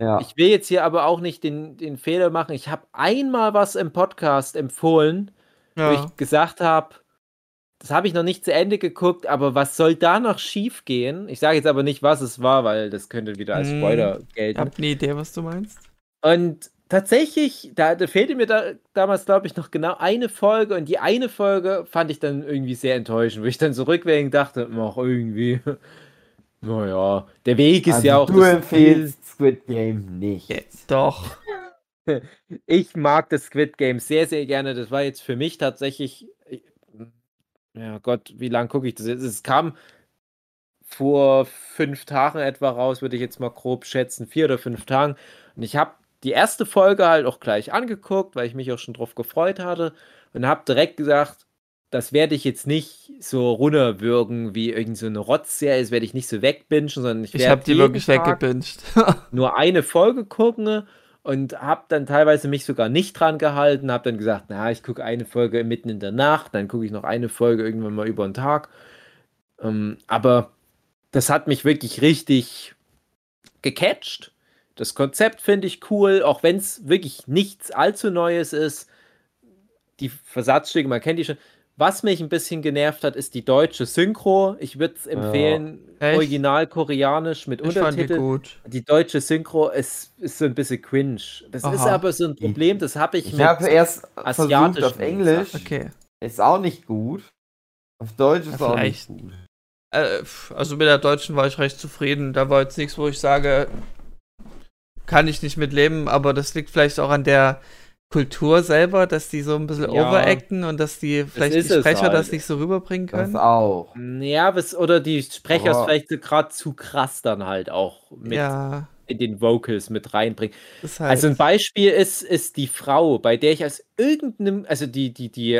Ja. Ich will jetzt hier aber auch nicht den, den Fehler machen. Ich habe einmal was im Podcast empfohlen, wo ich gesagt habe, das habe ich noch nicht zu Ende geguckt, aber was soll da noch schief gehen? Ich sage jetzt aber nicht, was es war, weil das könnte wieder als Hm, Spoiler Ich gelten. hab eine Idee, was du meinst. Und tatsächlich, da, da fehlte mir da, damals, glaube ich, noch genau eine Folge und die eine Folge fand ich dann irgendwie sehr enttäuschend, wo ich dann so rückwärts dachte, ach, irgendwie, naja, der Weg ist also ja auch du das empfehlst Squid Game nicht. Doch. Ziel. Ich mag das Squid Game sehr, sehr gerne. Das war jetzt für mich tatsächlich, ich- ja Gott, wie lange gucke ich das jetzt? Es kam vor fünf Tagen etwa raus, würde ich jetzt mal grob schätzen, vier oder fünf Tagen. Und ich habe die erste Folge halt auch gleich angeguckt, weil ich mich auch schon drauf gefreut hatte und habe direkt gesagt, das werde ich jetzt nicht so runterwürgen wie irgend so eine Rotzserie, das werde ich nicht so wegbingen, sondern ich Ich werde hab die jeden wirklich weggebinged. nur eine Folge gucken und habe dann teilweise mich sogar nicht dran gehalten, habe dann gesagt, na, ich gucke eine Folge mitten in der Nacht, dann gucke ich noch eine Folge irgendwann mal über den Tag. Ähm, aber das hat mich wirklich richtig gecatcht. Das Konzept finde ich cool, auch wenn es wirklich nichts allzu Neues ist. Die Versatzstücke, man kennt die schon. Was mich ein bisschen genervt hat, ist die deutsche Synchro. Ich würde es empfehlen, Echt? original koreanisch mit Ich fand die gut. Die deutsche Synchro ist, ist so ein bisschen cringe. Das ist Aha. aber so ein Problem, das habe ich, Ich mit habe erst versucht asiatischen auf Englisch. Okay. Ist auch nicht gut. Auf Deutsch ist Ja, auch nicht gut. Äh, also mit der deutschen war ich recht zufrieden. Da war jetzt nichts, wo ich sage, kann ich nicht mit leben, aber das liegt vielleicht auch an der Kultur selber, dass die so ein bisschen Ja. overacten und dass die vielleicht ist die Sprecher halt. das nicht so rüberbringen Das können. auch. Ja, was, oder die Sprecher es Aber- vielleicht so gerade zu krass dann halt auch mit ja, in den Vocals mit reinbringen. das halt. Also ein Beispiel ist, ist die Frau, bei der ich aus irgendeinem, also die, die, die,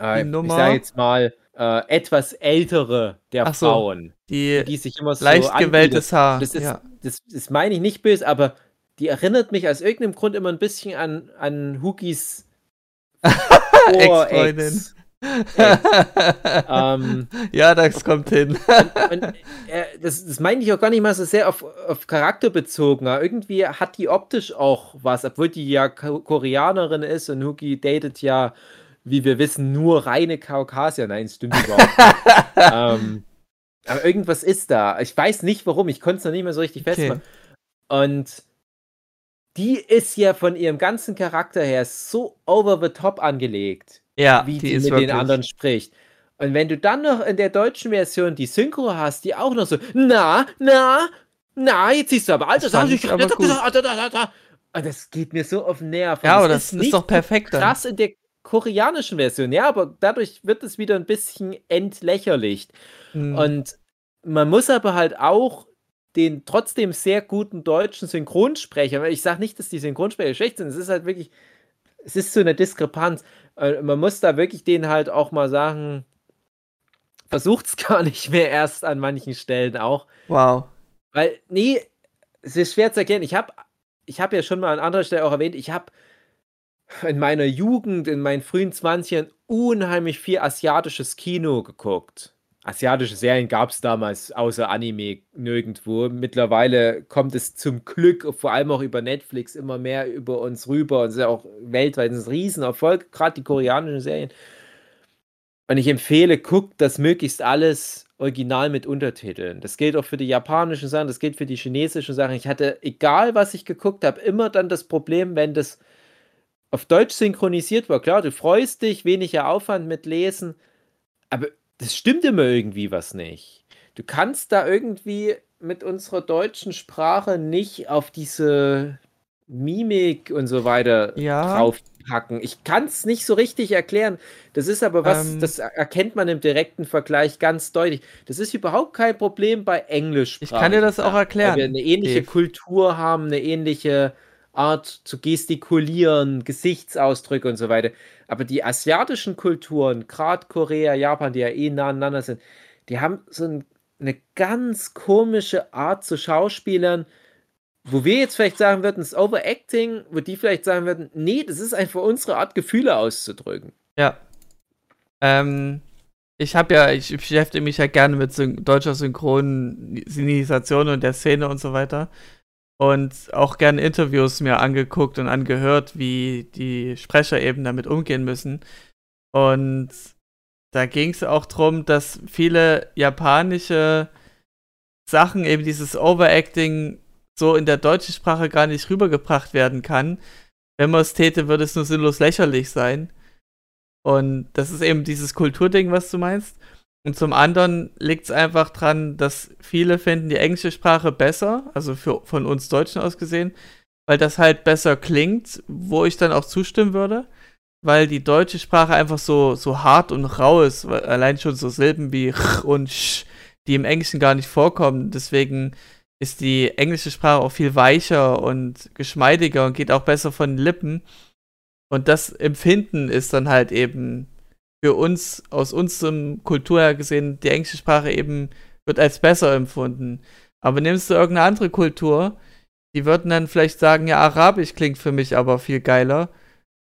äh, ich Nummer? sage jetzt mal, äh, etwas ältere der Ach so, Frauen, die die sich immer so leicht gewelltes Haar. Das ist, ja. das, das meine ich nicht böse, aber die erinnert mich aus irgendeinem Grund immer ein bisschen an, an Hugis Ex-Freundin. Ex. ähm, ja, das kommt hin. und, äh, das, das meine ich auch gar nicht mal so sehr auf, auf Charakter bezogen. Irgendwie hat die optisch auch was, obwohl die ja Ko Koreanerin ist und Hugi datet ja, wie wir wissen, nur reine Kaukasier. Nein, stimmt überhaupt nicht. ähm, aber irgendwas ist da. Ich weiß nicht warum, ich konnte es noch nicht mehr so richtig Okay. festmachen. Und die ist ja von ihrem ganzen Charakter her so over the top angelegt Ja, wie die die ist mit wirklich. den anderen spricht. Und wenn du dann noch in der deutschen Version die Synchro hast, die auch noch so, na, na, na, jetzt siehst du aber, Alter, Das das ich du aber gesagt, gut. da, da, da, da. Und das geht mir so auf den Nerv. Ja, aber das ist nicht doch perfekt dann. krass in der koreanischen Version, ja, aber dadurch wird es wieder ein bisschen entlächerlicht. Hm. Und man muss aber halt auch den trotzdem sehr guten deutschen Synchronsprecher, ich sage nicht, dass die Synchronsprecher schlecht sind, es ist halt wirklich, es ist so eine Diskrepanz. Äh, Man muss da wirklich denen halt auch mal sagen, versucht es gar nicht mehr erst an manchen Stellen auch. wow. Weil, nee, es ist schwer zu erklären. Ich habe ich hab ja schon mal an anderer Stelle auch erwähnt, ich habe in meiner Jugend, in meinen frühen 20ern, unheimlich viel asiatisches Kino geguckt. Asiatische Serien gab es damals außer Anime nirgendwo. Mittlerweile kommt es zum Glück, vor allem auch über Netflix, immer mehr über uns rüber. Und es ist ja auch weltweit ein Riesenerfolg, gerade die koreanischen Serien. Und ich empfehle, guckt das möglichst alles original mit Untertiteln. Das gilt auch für die japanischen Sachen, das gilt für die chinesischen Sachen. Ich hatte, egal was ich geguckt habe, immer dann das Problem, wenn das auf Deutsch synchronisiert war. Klar, du freust dich, weniger Aufwand mit Lesen, aber das stimmt immer irgendwie was nicht. Du kannst da irgendwie, mit unserer deutschen Sprache nicht auf diese Mimik und so weiter Ja. draufpacken. Ich kann es nicht so richtig erklären. Das ist aber was, Ähm. das erkennt man im direkten Vergleich ganz deutlich. Das ist überhaupt kein Problem bei Englisch. Ich kann dir das auch erklären, Weil wir eine ähnliche Dave. Kultur haben, eine ähnliche Art zu gestikulieren, Gesichtsausdrücke und so weiter. Aber die asiatischen Kulturen, gerade Korea, Japan, die ja eh nah aneinander sind, die haben so ein, eine ganz komische Art zu Schauspielern, wo wir jetzt vielleicht sagen würden, es ist Overacting, wo die vielleicht sagen würden, nee, das ist einfach unsere Art, Gefühle auszudrücken. Ja. Ähm, ich habe ja, ich beschäftige mich ja gerne mit syn deutscher Synchronisation und der Szene und so weiter. Und auch gerne Interviews mir angeguckt und angehört, wie die Sprecher eben damit umgehen müssen. Und da ging es auch darum, dass viele japanische Sachen, eben dieses Overacting, so in der deutschen Sprache gar nicht rübergebracht werden kann. Wenn man es täte, würde es nur sinnlos lächerlich sein. Und das ist eben dieses Kulturding, was du meinst. Und zum anderen liegt es einfach dran, dass viele finden die englische Sprache besser, also für, von uns Deutschen aus gesehen, weil das halt besser klingt, wo ich dann auch zustimmen würde, weil die deutsche Sprache einfach so, so hart und rau ist, allein schon so Silben wie ch und sch, die im Englischen gar nicht vorkommen. Deswegen ist die englische Sprache auch viel weicher und geschmeidiger und geht auch besser von den Lippen. Und das Empfinden ist dann halt eben für uns, aus unserem Kultur her gesehen, die englische Sprache eben wird als besser empfunden. Aber nimmst du irgendeine andere Kultur, die würden dann vielleicht sagen, ja, Arabisch klingt für mich aber viel geiler,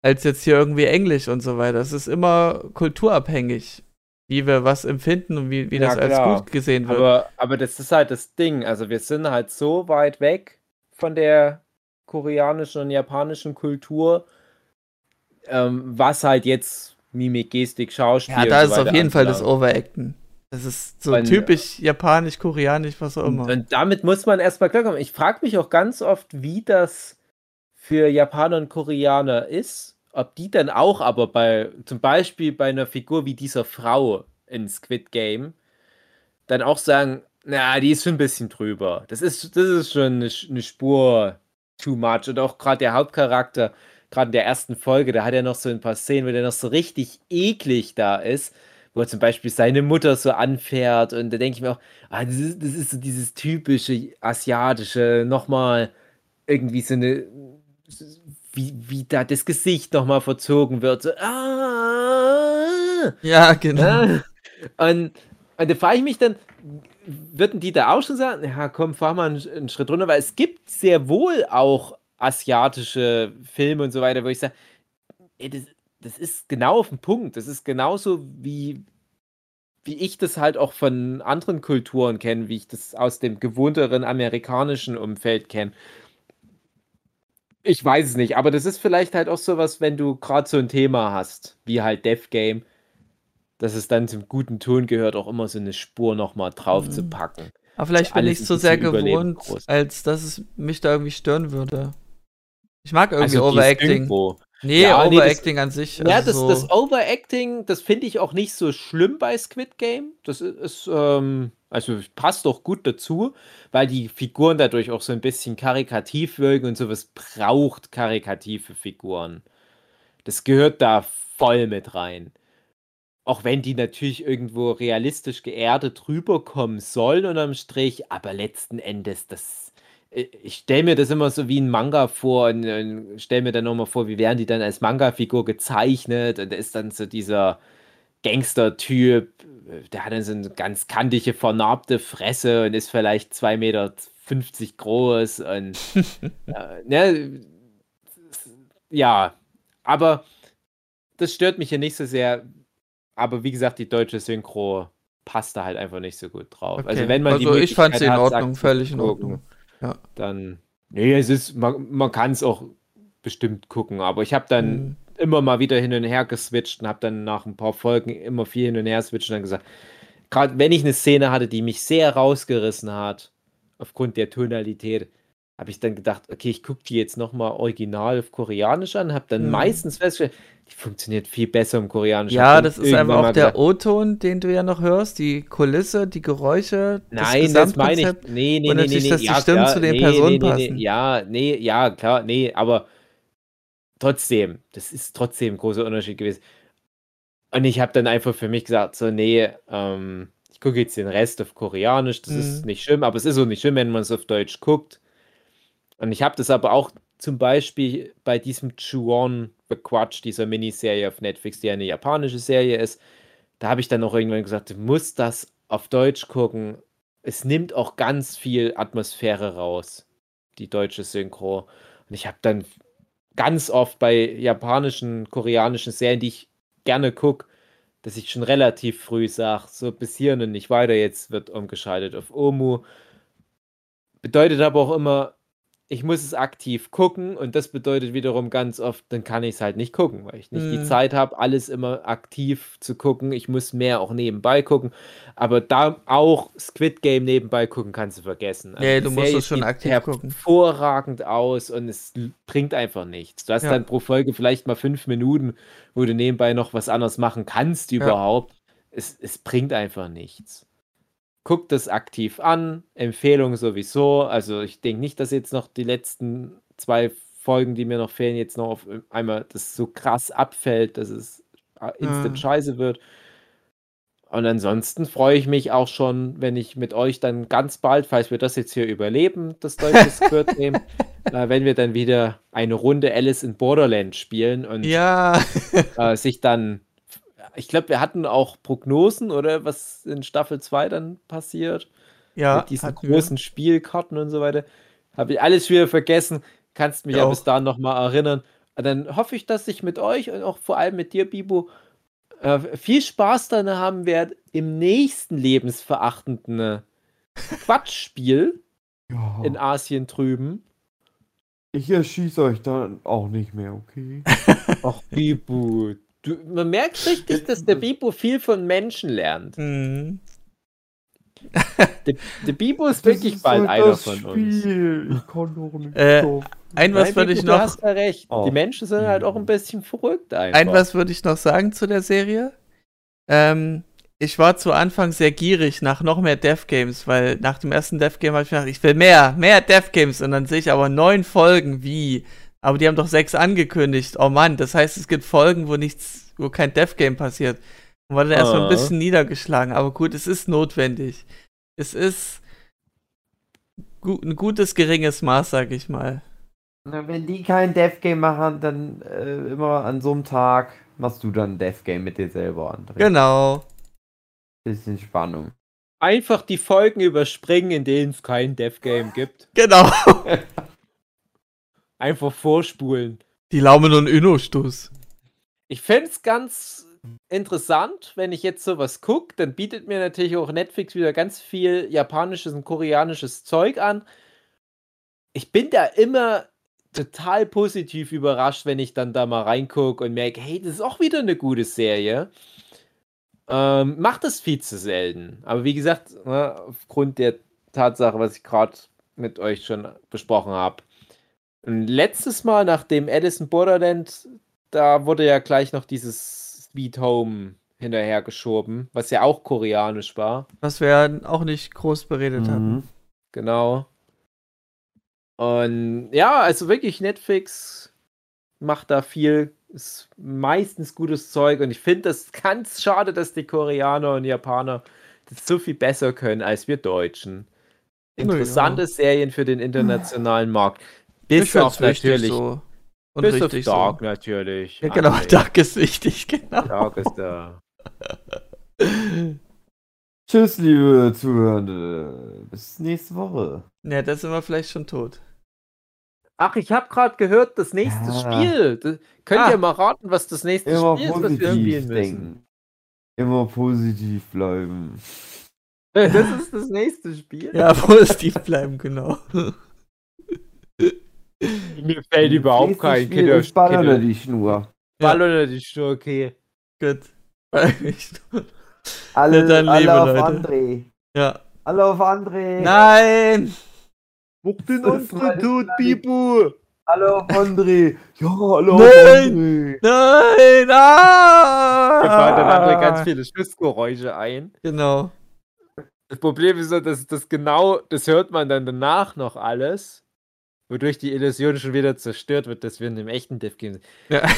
als jetzt hier irgendwie Englisch und so weiter. Es ist immer kulturabhängig, wie wir was empfinden und wie, wie Ja, das als klar. gut gesehen wird. Aber, aber das ist halt das Ding. Also wir sind halt so weit weg von der koreanischen und japanischen Kultur, ähm, was halt jetzt Mimik, Gestik, Schauspiel ja, da ist so auf jeden Fall das. Overacten. Das ist so Und- typisch japanisch, koreanisch, was auch immer. Und, und damit muss man erstmal klarkommen. Ich frage mich auch ganz oft, wie das für Japaner und Koreaner ist. Ob die dann auch aber bei, zum Beispiel bei einer Figur wie dieser Frau in Squid Game, dann auch sagen, na, die ist schon ein bisschen drüber. Das ist, das ist schon eine, eine Spur too much. Und auch gerade der Hauptcharakter, gerade in der ersten Folge, da hat er noch so ein paar Szenen, wo der noch so richtig eklig da ist, wo er zum Beispiel seine Mutter so anfährt. Und da denke ich mir auch, ah, das ist, das ist so dieses typische asiatische, nochmal irgendwie so eine, wie, wie da das Gesicht nochmal verzogen wird. So, ah, ja, genau. ja. Und, und da frage ich mich dann, würden die da auch schon sagen, ja komm, fahr mal einen, einen Schritt runter, weil es gibt sehr wohl auch asiatische Filme und so weiter, wo ich sage, ey, das, das ist genau auf den Punkt. Das ist genauso wie, wie ich das halt auch von anderen Kulturen kenne, wie ich das aus dem gewohnteren amerikanischen Umfeld kenne. Ich weiß es nicht, aber das ist vielleicht halt auch sowas, wenn du gerade so ein Thema hast, wie halt Death Game, dass es dann zum guten Ton gehört, auch immer so eine Spur nochmal drauf Mhm. zu packen. Aber vielleicht bin ich so sehr gewohnt, als dass es mich da irgendwie stören würde. Ich mag irgendwie Also Overacting. Nee, Ja, nee, das- Overacting an sich. Ja, also das, so, das Overacting, das finde ich auch nicht so schlimm bei Squid Game. Das ist, ist ähm, also passt doch gut dazu, weil die Figuren dadurch auch so ein bisschen karikativ wirken und sowas braucht karikative Figuren. Das gehört da voll mit rein. Auch wenn die natürlich irgendwo realistisch geerdet rüberkommen sollen unterm Strich, aber letzten Endes, das. Äh, Ich stelle mir das immer so wie ein Manga vor und, und stelle mir dann nochmal vor, wie werden die dann als Manga-Figur gezeichnet und da ist dann so dieser Gangster-Typ, äh, der hat dann so eine ganz kantige, vernarbte Fresse und ist vielleicht 2,50 Meter groß und äh, ne, ja, aber das stört mich hier nicht so sehr. Aber wie gesagt, die deutsche Synchro passt da halt einfach nicht so gut drauf. okay. Also wenn man die also ich fand sie in Ordnung, sagt, völlig in gucken, Ordnung. Dann, nee, es ist, man, man kann es auch bestimmt gucken, aber ich habe dann Mhm. immer mal wieder hin und her geswitcht und habe dann nach ein paar Folgen immer viel hin und her switchen und dann gesagt, gerade wenn ich eine Szene hatte, die mich sehr rausgerissen hat, aufgrund der Tonalität, habe ich dann gedacht, okay, ich gucke die jetzt nochmal original auf Koreanisch an, habe dann Mhm. meistens festgestellt, die funktioniert viel besser im Koreanischen. Ja, das ist einfach auch der O-Ton, den du ja noch hörst, die Kulisse, die Geräusche, Nein, das meine ich. Nee, nee, Und nee, nee, nee. dass die Ja, Stimmen klar, zu den nee, Personen nee, passen. nee. Ja, nee, ja, klar, nee, aber trotzdem, das ist trotzdem ein großer Unterschied gewesen. Und ich habe dann einfach für mich gesagt, so, nee, ähm, ich gucke jetzt den Rest auf Koreanisch, das ist Mhm. nicht schlimm, aber es ist auch nicht schlimm, wenn man es auf Deutsch guckt. Und ich habe das aber auch zum Beispiel bei diesem Chuon the Quatsch, dieser Miniserie auf Netflix, die eine japanische Serie ist, da habe ich dann auch irgendwann gesagt, du musst das auf Deutsch gucken. Es nimmt auch ganz viel Atmosphäre raus, die deutsche Synchro. Und ich habe dann ganz oft bei japanischen, koreanischen Serien, die ich gerne gucke, dass ich schon relativ früh sage, so bis hierhin und nicht weiter, jetzt wird umgeschaltet auf Omu. Bedeutet aber auch immer, ich muss es aktiv gucken und das bedeutet wiederum ganz oft, dann kann ich es halt nicht gucken, weil ich nicht die Mhm. Zeit habe, alles immer aktiv zu gucken. Ich muss mehr auch nebenbei gucken. Aber da auch Squid Game nebenbei gucken, kannst du vergessen. Also Nee, die du musst es schon aktiv gucken. hervorragend aus und es bringt einfach nichts. Du hast Ja. dann pro Folge vielleicht mal fünf Minuten, wo du nebenbei noch was anderes machen kannst überhaupt. Es, es bringt einfach nichts. Guckt das aktiv an, Empfehlung sowieso. Also ich denke nicht, dass jetzt noch die letzten zwei Folgen, die mir noch fehlen, jetzt noch auf einmal das so krass abfällt, dass es äh, instant Ja. scheiße wird. Und ansonsten freue ich mich auch schon, wenn ich mit euch dann ganz bald, falls wir das jetzt hier überleben, das deutsche Squirt Game, äh, wenn wir dann wieder eine Runde Alice in Borderland spielen und Ja. äh, sich dann, ich glaube, wir hatten auch Prognosen oder was in Staffel 2 dann passiert ja, mit diesen hatten wir. großen Spielkarten und so weiter. Habe ich alles wieder vergessen. Kannst mich Ich ja auch. bis dahin nochmal erinnern. Dann hoffe ich, dass ich mit euch und auch vor allem mit dir, Bibo, äh, viel Spaß dann haben werde im nächsten lebensverachtenden äh, Quatschspiel Ja. in Asien drüben. Ich erschieße euch dann auch nicht mehr, okay? Ach, Bibo. Du, man merkt richtig, dass der Bibo viel von Menschen lernt. Mhm. Der, der Bibo ist Das wirklich ist bald halt einer das von uns. Spiel. Ich kann doch nicht Äh. Ein was Nein, würde Bibo, ich du noch, hast ja recht. Oh. Die Menschen sind halt auch ein bisschen verrückt einfach. ein was würde ich noch sagen zu der Serie. Ähm, ich war zu Anfang sehr gierig nach noch mehr Death Games, weil nach dem ersten Death Game habe ich gedacht, ich will mehr, mehr Death Games und dann sehe ich aber neun Folgen, wie? Aber die haben doch sechs angekündigt. Oh Mann, das heißt, es gibt Folgen, wo nichts, wo kein Death Game passiert. Und war dann erstmal ein Ah. bisschen niedergeschlagen. Aber gut, es ist notwendig. Es ist gu ein gutes, geringes Maß, sag ich mal. Na, wenn die kein Death Game machen, dann äh, immer an so einem Tag machst du dann ein Death Game mit dir selber, André. Genau. Bisschen Spannung. Einfach die Folgen überspringen, in denen es kein Death Game gibt. Genau. Einfach vorspulen. Die Laumen und Inno-Stoß. Ich fände es ganz interessant, wenn ich jetzt sowas gucke, dann bietet mir natürlich auch Netflix wieder ganz viel japanisches und koreanisches Zeug an. Ich bin da immer total positiv überrascht, wenn ich dann da mal reingucke und merke, hey, das ist auch wieder eine gute Serie. Ähm, macht das viel zu selten. Aber wie gesagt, ne, aufgrund der Tatsache, was ich gerade mit euch schon besprochen habe. Letztes Mal nach dem Edison Borderland, da wurde ja gleich noch dieses Sweet Home hinterhergeschoben, was ja auch koreanisch war. Was wir ja auch nicht groß beredet hatten. Mhm. Genau. Und ja, also wirklich, Netflix macht da viel, ist meistens gutes Zeug und ich finde das ganz schade, dass die Koreaner und Japaner das so viel besser können als wir Deutschen. Interessante Serien für den internationalen Markt. Bis auf wichtig natürlich, so. Und bis auf Dark so. natürlich. Ja, genau, André. Dark ist wichtig, genau. Dark ist da. Tschüss, liebe Zuhörende. Bis nächste Woche. Ja, da sind wir vielleicht schon tot. Ach, ich habe gerade gehört, das nächste Ja. Spiel. Das, könnt Ah. ihr mal raten, was das nächste Immer Spiel ist, was wir spielen müssen? denken. Immer positiv bleiben. Das ist das nächste Spiel. Ja, positiv bleiben, genau. Mir fällt überhaupt kein Spiel Kinder, ist Ball unter Kinder die Schnur. Ball unter die Schnur, okay. Gut. Alle, dann, alle liebe auf Leute. André. ja. Alle auf André. Nein! Den war anderen tot, alles Bibu! Hallo André. Ja, hallo Nein! André. Nein! Ah! Da fallen dann andere ganz viele Schussgeräusche ein. Genau. Das Problem ist so, dass das genau, das hört man dann danach noch alles, wodurch die Illusion schon wieder zerstört wird, dass wir in einem echten Dev Game sind. Ja.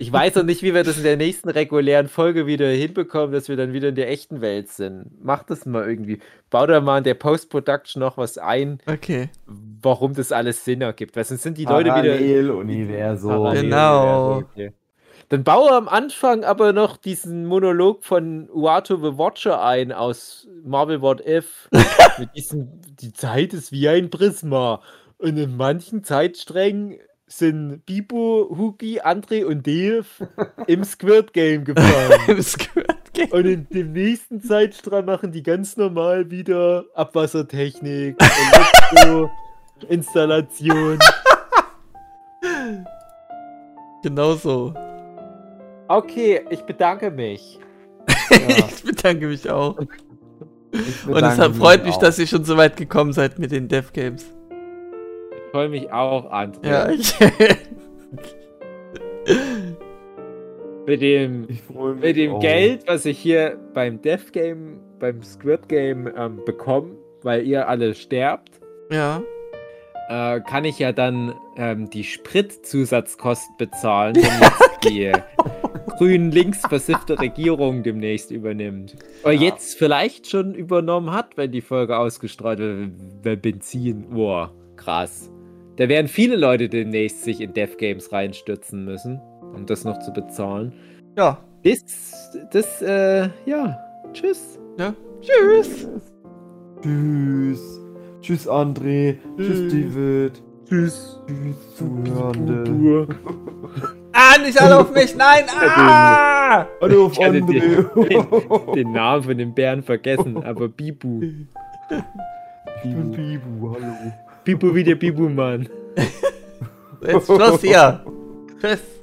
Ich weiß noch nicht, wie wir das in der nächsten regulären Folge wieder hinbekommen, dass wir dann wieder in der echten Welt sind. Mach das mal irgendwie. Bau da mal in der Post-Production noch was ein, Okay. warum das alles Sinn ergibt. Weil sonst sind die Leute wieder. Parallel- Genau. Okay. Dann baue am Anfang aber noch diesen Monolog von Uatu the Watcher ein aus Marvel What If. mit diesem, die Zeit ist wie ein Prisma. Und in manchen Zeitsträngen sind Bibo, Huki, André und Dave im Squirt Game gefangen. Im Squirt Game. Und in dem nächsten Zeitstrahl machen die ganz normal wieder Abwassertechnik, Elektro, Installation. Genau so. Okay, ich bedanke mich. Ich bedanke mich auch. Ich Und es bedanke freut mich mich, auch. dass ihr schon so weit gekommen seid mit den Dev Games. Ich freue mich auch, André. Ja, ich. Mit dem, mit dem auch. Geld, was ich hier beim Death Game, beim Squirt Game ähm, bekomme, weil ihr alle sterbt, ja. äh, kann ich ja dann ähm, die Spritzusatzkosten bezahlen, wenn jetzt die grün links versiffte Regierung demnächst übernimmt. Oder Ja. jetzt vielleicht schon übernommen hat, wenn die Folge ausgestrahlt wird. weil Benzin, boah, krass. Da werden viele Leute demnächst sich in Death Games reinstürzen müssen, um das noch zu bezahlen. Ja. Das, das, äh, ja, tschüss. Ja. Tschüss. Tschüss. Tschüss, André. Tschüss, Tschüss. David. Tschüss. Tschüss, Zuhörende. Ah, nicht alle auf mich. Nein. Ah! Hallo auf André. Den Namen von dem Bären vergessen, aber Bibu. Ich bin Bibu, hallo. Bibu wie der Bibu-Mann. Jetzt Schluss hier. Tschüss.